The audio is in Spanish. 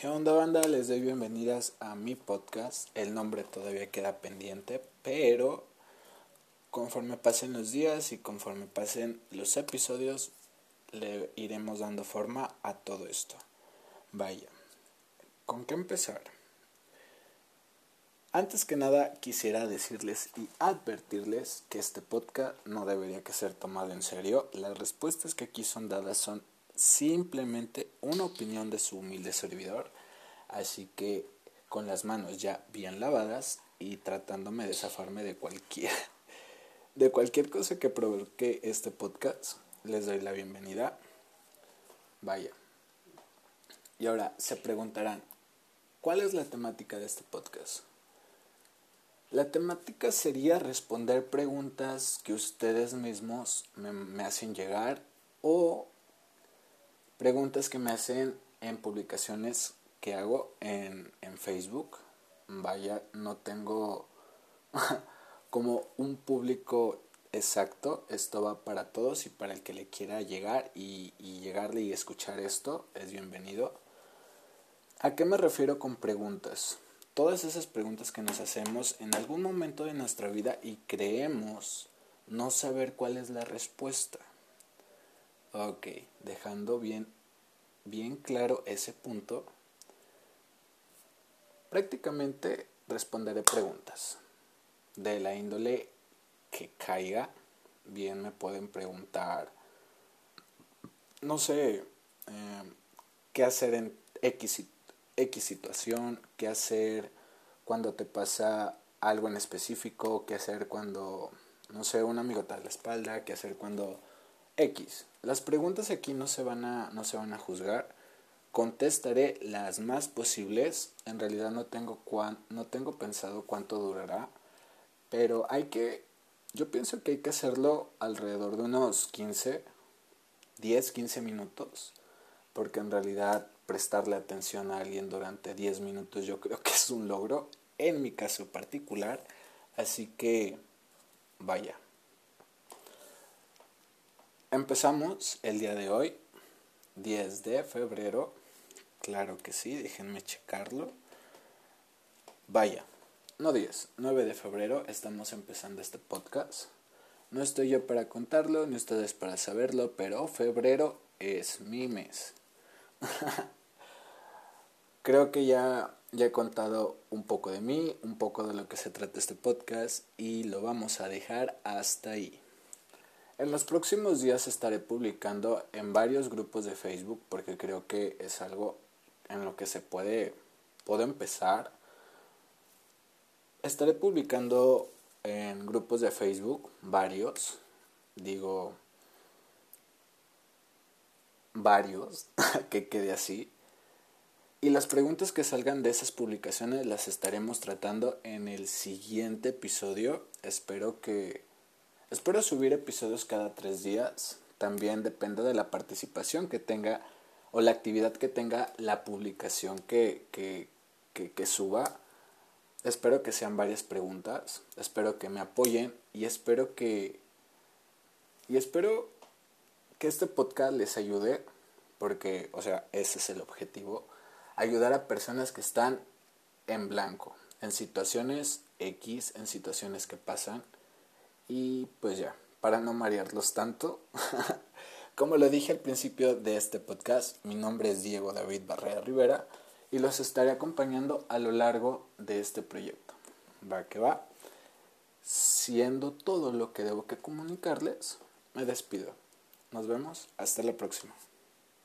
¿Qué onda banda? Les doy bienvenidas a mi podcast. El nombre todavía queda pendiente, pero conforme pasen los días y conforme pasen los episodios, le iremos dando forma a todo esto. Vaya, ¿con qué empezar? Antes que nada quisiera decirles y advertirles que este podcast no debería que ser tomado en serio. Las respuestas que aquí son dadas son simplemente una opinión de su humilde servidor. Así que con las manos ya bien lavadas y tratándome de zafarme de cualquier de cualquier cosa que provoque este podcast, les doy la bienvenida. Vaya. Y ahora se preguntarán, ¿cuál es la temática de este podcast? La temática sería responder preguntas que ustedes mismos me, me hacen llegar o Preguntas que me hacen en publicaciones que hago en, en Facebook. Vaya, no tengo como un público exacto. Esto va para todos y para el que le quiera llegar y, y llegarle y escuchar esto es bienvenido. ¿A qué me refiero con preguntas? Todas esas preguntas que nos hacemos en algún momento de nuestra vida y creemos no saber cuál es la respuesta. Ok, dejando bien, bien claro ese punto, prácticamente responderé preguntas de la índole que caiga. Bien me pueden preguntar, no sé, eh, qué hacer en X situación, qué hacer cuando te pasa algo en específico, qué hacer cuando, no sé, un amigo te da la espalda, qué hacer cuando X. Las preguntas aquí no se van a, no se van a juzgar. Contestaré las más posibles. En realidad no tengo, cuan, no tengo pensado cuánto durará. Pero hay que, yo pienso que hay que hacerlo alrededor de unos 15, 10, 15 minutos. Porque en realidad prestarle atención a alguien durante 10 minutos yo creo que es un logro. En mi caso particular. Así que, vaya. Empezamos el día de hoy, 10 de febrero. Claro que sí, déjenme checarlo. Vaya, no 10, 9 de febrero estamos empezando este podcast. No estoy yo para contarlo, ni ustedes para saberlo, pero febrero es mi mes. Creo que ya, ya he contado un poco de mí, un poco de lo que se trata este podcast y lo vamos a dejar hasta ahí. En los próximos días estaré publicando en varios grupos de Facebook porque creo que es algo en lo que se puede, empezar. Estaré publicando en grupos de Facebook, varios, digo varios, que quede así. Y las preguntas que salgan de esas publicaciones las estaremos tratando en el siguiente episodio. Espero que Espero subir episodios cada tres días. También depende de la participación que tenga o la actividad que tenga la publicación que, que, que, suba. Espero que sean varias preguntas. Espero que me apoyen y espero que y espero que este podcast les ayude porque, o sea, ese es el objetivo, ayudar a personas que están en blanco, en situaciones X, en situaciones que pasan y pues ya, para no marearlos tanto, como lo dije al principio de este podcast, mi nombre es Diego David Barrera Rivera y los estaré acompañando a lo largo de este proyecto. Va que va. Siendo todo lo que debo que comunicarles, me despido. Nos vemos. Hasta la próxima.